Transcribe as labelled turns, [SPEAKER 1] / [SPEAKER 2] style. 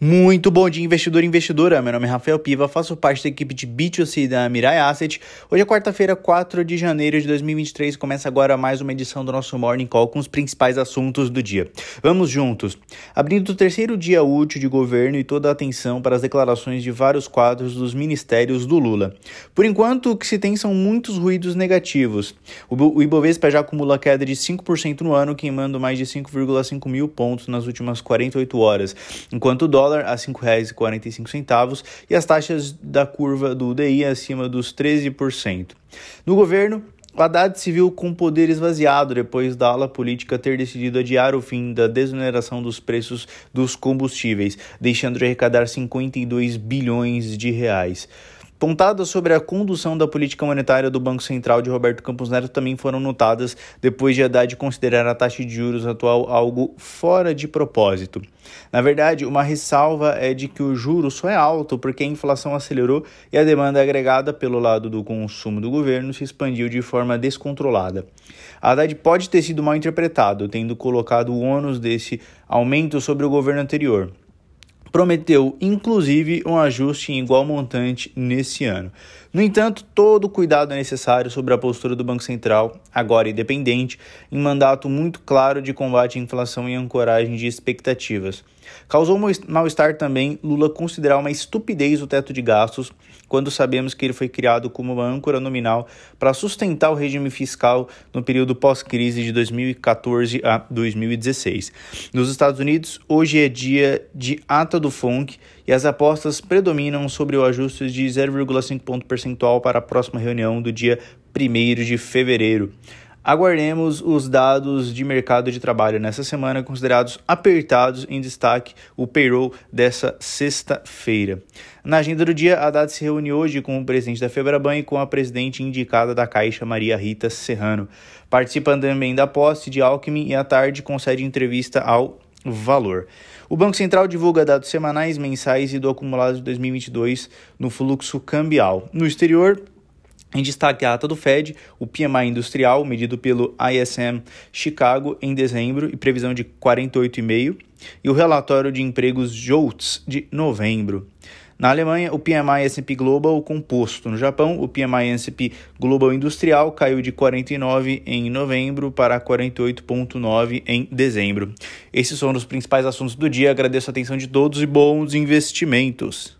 [SPEAKER 1] Muito bom dia, investidor e investidora. Meu nome é Rafael Piva, faço parte da equipe de B2C da Mirai Asset. Hoje é quarta-feira, 4 de janeiro de 2023. Começa agora mais uma edição do nosso Morning Call com os principais assuntos do dia. Vamos juntos. Abrindo o terceiro dia útil de governo e toda a atenção para as declarações de vários quadros dos ministérios do Lula. Por enquanto, o que se tem são muitos ruídos negativos. O Ibovespa já acumula queda de 5% no ano, queimando mais de 5,5 mil pontos nas últimas 48 horas, enquanto o dólar dólar a R$ 5,45 e as taxas da curva do DI acima dos 13%. No governo, o Haddad se viu com poder esvaziado depois da ala política ter decidido adiar o fim da desoneração dos preços dos combustíveis, deixando de arrecadar 52 bilhões de reais. Pontadas sobre a condução da política monetária do Banco Central de Roberto Campos Neto também foram notadas depois de Haddad considerar a taxa de juros atual algo fora de propósito. Na verdade, uma ressalva é de que o juro só é alto porque a inflação acelerou e a demanda agregada pelo lado do consumo do governo se expandiu de forma descontrolada. A Haddad pode ter sido mal interpretado, tendo colocado o ônus desse aumento sobre o governo anterior prometeu inclusive um ajuste em igual montante nesse ano. No entanto, todo o cuidado é necessário sobre a postura do Banco Central, agora independente, em mandato muito claro de combate à inflação e ancoragem de expectativas. Causou mal-estar também Lula considerar uma estupidez o teto de gastos, quando sabemos que ele foi criado como uma âncora nominal para sustentar o regime fiscal no período pós-crise de 2014 a 2016. Nos Estados Unidos, hoje é dia de ata do FONC e as apostas predominam sobre o ajuste de 0,5 ponto percentual para a próxima reunião do dia 1 de fevereiro. Aguardemos os dados de mercado de trabalho nessa semana, considerados apertados em destaque o payroll dessa sexta-feira. Na agenda do dia, a data se reúne hoje com o presidente da Febraban e com a presidente indicada da Caixa, Maria Rita Serrano. Participando também da posse de Alckmin e à tarde concede entrevista ao Valor. O Banco Central divulga dados semanais, mensais e do acumulado de 2022 no fluxo cambial. No exterior, em destaque a ata do Fed, o PMI industrial, medido pelo ISM Chicago em dezembro e previsão de 48,5, e o relatório de empregos JOLTS de novembro. Na Alemanha, o PMI S&P Global composto. No Japão, o PMI S&P Global Industrial caiu de 49 em novembro para 48.9 em dezembro. Esses são os principais assuntos do dia. Agradeço a atenção de todos e bons investimentos.